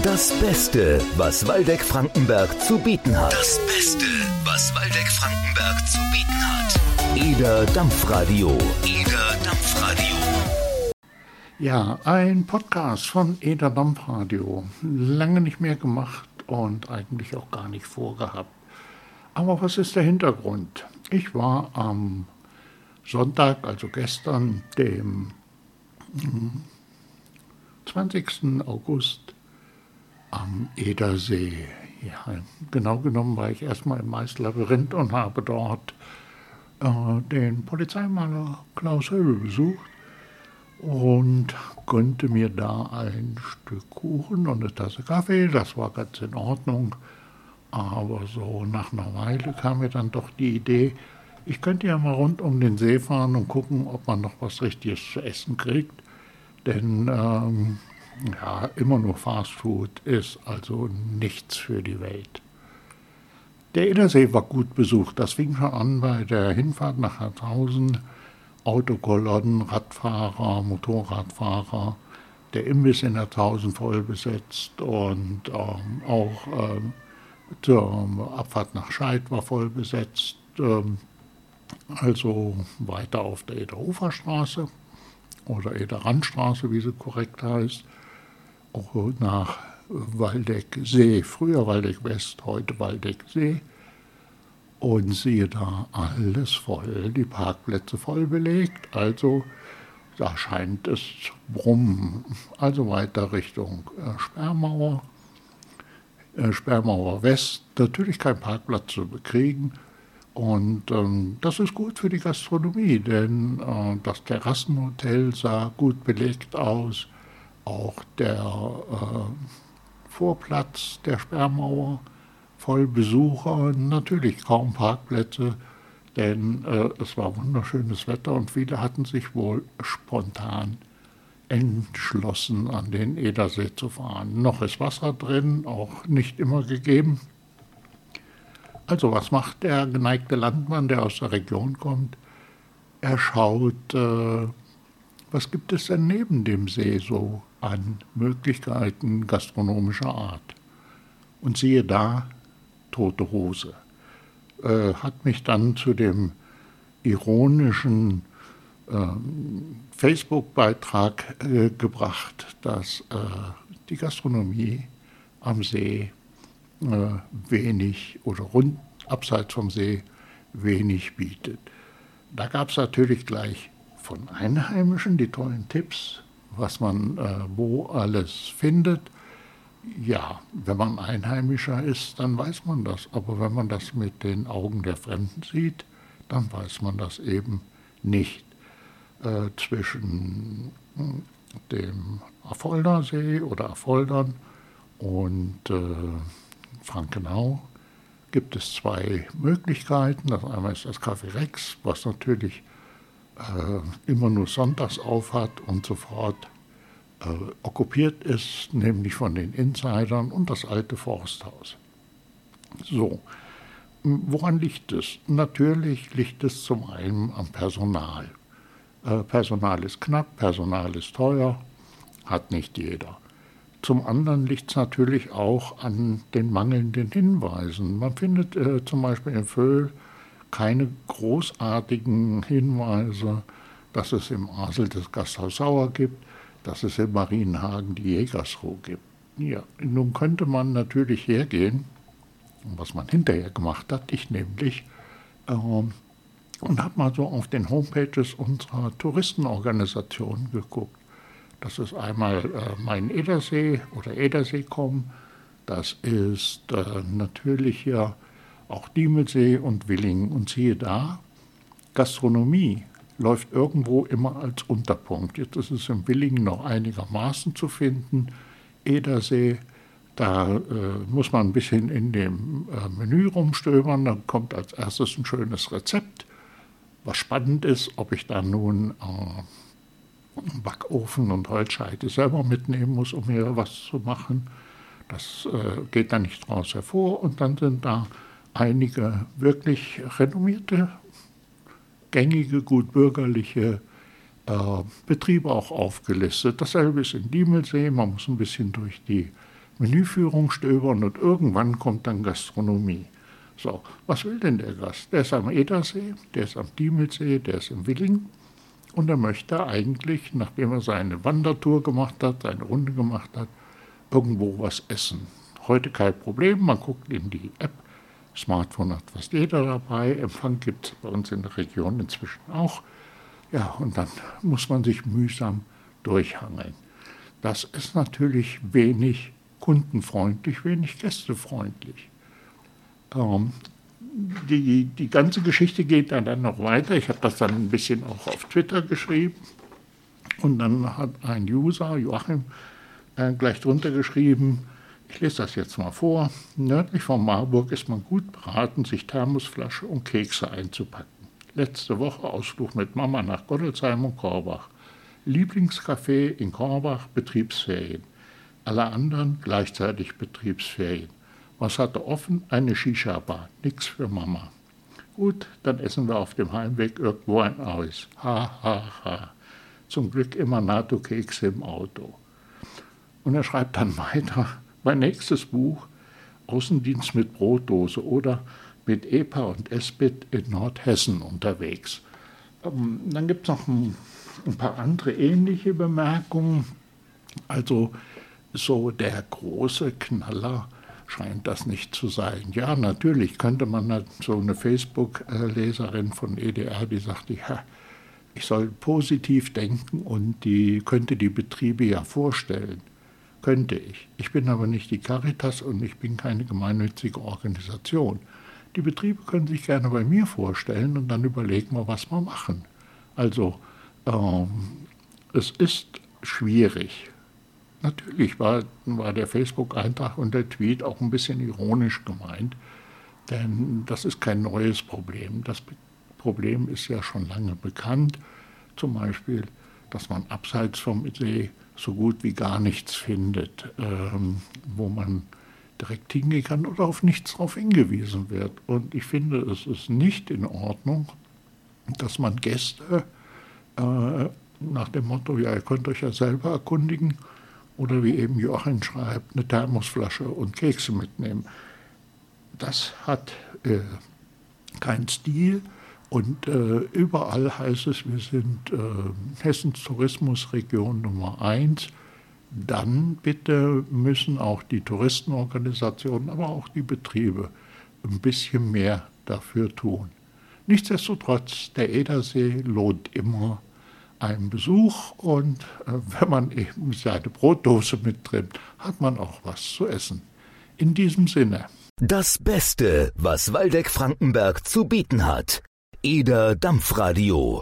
Das Beste, was Waldeck-Frankenberg zu bieten hat. Das Beste, was Waldeck-Frankenberg zu bieten hat. Eder Dampfradio. Eder Dampfradio. Ja, ein Podcast von Eder Dampfradio. Lange nicht mehr gemacht und eigentlich auch gar nicht vorgehabt. Aber was ist der Hintergrund? Ich war am Sonntag, also gestern, dem 20. Hm, August, am Edersee. Ja, genau genommen war ich erstmal im Maislabyrinth und habe dort äh, den Polizeimaler Klaus Höbel besucht und gönnte mir da ein Stück Kuchen und eine Tasse Kaffee. Das war ganz in Ordnung. Aber so nach einer Weile kam mir dann doch die Idee, ich könnte ja mal rund um den See fahren und gucken, ob man noch was Richtiges zu essen kriegt. Denn ähm, ja, immer nur Fastfood ist also nichts für die Welt. Der Innersee war gut besucht. Das fing schon an bei der Hinfahrt nach Harthausen. Autokolonnen, Radfahrer, Motorradfahrer. Der Imbiss in Harthausen voll besetzt und ähm, auch ähm, zur Abfahrt nach Scheid war voll besetzt. Ähm, also weiter auf der Ederuferstraße oder Ederrandstraße, wie sie korrekt heißt nach Waldeck-See, früher Waldeck-West, heute Waldeck-See. Und siehe da, alles voll, die Parkplätze voll belegt, also da scheint es zu brummen. Also weiter Richtung äh, Sperrmauer, äh, Sperrmauer West, natürlich kein Parkplatz zu bekriegen. Und ähm, das ist gut für die Gastronomie, denn äh, das Terrassenhotel sah gut belegt aus auch der äh, Vorplatz der Sperrmauer voll Besucher, natürlich kaum Parkplätze, denn äh, es war wunderschönes Wetter und viele hatten sich wohl spontan entschlossen, an den Edersee zu fahren. Noch ist Wasser drin, auch nicht immer gegeben. Also was macht der geneigte Landmann, der aus der Region kommt? Er schaut, äh, was gibt es denn neben dem See so an Möglichkeiten gastronomischer Art. Und siehe da, tote Hose. Äh, hat mich dann zu dem ironischen äh, Facebook-Beitrag äh, gebracht, dass äh, die Gastronomie am See äh, wenig oder rund abseits vom See wenig bietet. Da gab es natürlich gleich von Einheimischen die tollen Tipps, was man äh, wo alles findet. Ja, wenn man Einheimischer ist, dann weiß man das. Aber wenn man das mit den Augen der Fremden sieht, dann weiß man das eben nicht. Äh, zwischen hm, dem Affoldersee oder Affoldern und äh, Frankenau gibt es zwei Möglichkeiten. Das einmal ist das Café Rex, was natürlich immer nur sonntags aufhat und sofort äh, okkupiert ist, nämlich von den Insidern und das alte Forsthaus. So, woran liegt es? Natürlich liegt es zum einen am Personal. Äh, Personal ist knapp, Personal ist teuer, hat nicht jeder. Zum anderen liegt es natürlich auch an den mangelnden Hinweisen. Man findet äh, zum Beispiel in Föhl keine großartigen Hinweise, dass es im Asel das Gasthaus Sauer gibt, dass es in Marienhagen die Jägersruhe gibt. Ja, nun könnte man natürlich hergehen, was man hinterher gemacht hat, ich nämlich, äh, und habe mal so auf den Homepages unserer Touristenorganisation geguckt. Das ist einmal äh, mein Edersee oder Edersee.com. Das ist äh, natürlich ja auch Diemelsee und Willingen. Und siehe da, Gastronomie läuft irgendwo immer als Unterpunkt. Jetzt ist es in Willingen noch einigermaßen zu finden. Edersee, da äh, muss man ein bisschen in dem äh, Menü rumstöbern. Dann kommt als erstes ein schönes Rezept. Was spannend ist, ob ich da nun äh, Backofen und Holzscheite selber mitnehmen muss, um mir was zu machen. Das äh, geht da nicht draus hervor. Und dann sind da einige wirklich renommierte, gängige, gut bürgerliche äh, Betriebe auch aufgelistet. Dasselbe ist in Diemelsee, man muss ein bisschen durch die Menüführung stöbern und irgendwann kommt dann Gastronomie. So, was will denn der Gast? Der ist am Edersee, der ist am Diemelsee, der ist im Willing und er möchte eigentlich, nachdem er seine Wandertour gemacht hat, seine Runde gemacht hat, irgendwo was essen. Heute kein Problem, man guckt in die App, Smartphone hat fast jeder dabei, Empfang gibt es bei uns in der Region inzwischen auch. Ja, und dann muss man sich mühsam durchhangeln. Das ist natürlich wenig kundenfreundlich, wenig gästefreundlich. Ähm, die, die ganze Geschichte geht dann, dann noch weiter. Ich habe das dann ein bisschen auch auf Twitter geschrieben. Und dann hat ein User, Joachim, äh, gleich drunter geschrieben, ich lese das jetzt mal vor. Nördlich von Marburg ist man gut beraten, sich Thermosflasche und Kekse einzupacken. Letzte Woche Ausflug mit Mama nach Gottelsheim und Korbach. Lieblingscafé in Korbach, Betriebsferien. Alle anderen gleichzeitig Betriebsferien. Was hatte offen? Eine Shisha-Bar. Nix für Mama. Gut, dann essen wir auf dem Heimweg irgendwo ein Eis. Ha, ha, ha. Zum Glück immer NATO-Kekse im Auto. Und er schreibt dann weiter, mein nächstes Buch, Außendienst mit Brotdose oder mit EPA und ESBIT in Nordhessen unterwegs. Ähm, dann gibt es noch ein, ein paar andere ähnliche Bemerkungen. Also so der große Knaller scheint das nicht zu sein. Ja, natürlich könnte man so eine Facebook-Leserin von EDR, die sagte, ja, ich soll positiv denken und die könnte die Betriebe ja vorstellen. Könnte ich. Ich bin aber nicht die Caritas und ich bin keine gemeinnützige Organisation. Die Betriebe können sich gerne bei mir vorstellen und dann überlegen wir, was wir machen. Also, ähm, es ist schwierig. Natürlich war, war der Facebook-Eintrag und der Tweet auch ein bisschen ironisch gemeint, denn das ist kein neues Problem. Das Problem ist ja schon lange bekannt, zum Beispiel, dass man abseits vom See so gut wie gar nichts findet, ähm, wo man direkt hingehen kann oder auf nichts darauf hingewiesen wird. Und ich finde, es ist nicht in Ordnung, dass man Gäste äh, nach dem Motto, ja, ihr könnt euch ja selber erkundigen, oder wie eben Joachim schreibt, eine Thermosflasche und Kekse mitnehmen. Das hat äh, keinen Stil und äh, überall heißt es, wir sind äh, Hessens Tourismusregion Nummer eins. Dann bitte müssen auch die Touristenorganisationen, aber auch die Betriebe ein bisschen mehr dafür tun. Nichtsdestotrotz, der Edersee lohnt immer einen Besuch und äh, wenn man eben seine Brotdose mitnimmt, hat man auch was zu essen. In diesem Sinne. Das Beste, was Waldeck Frankenberg zu bieten hat. Eder Dampfradio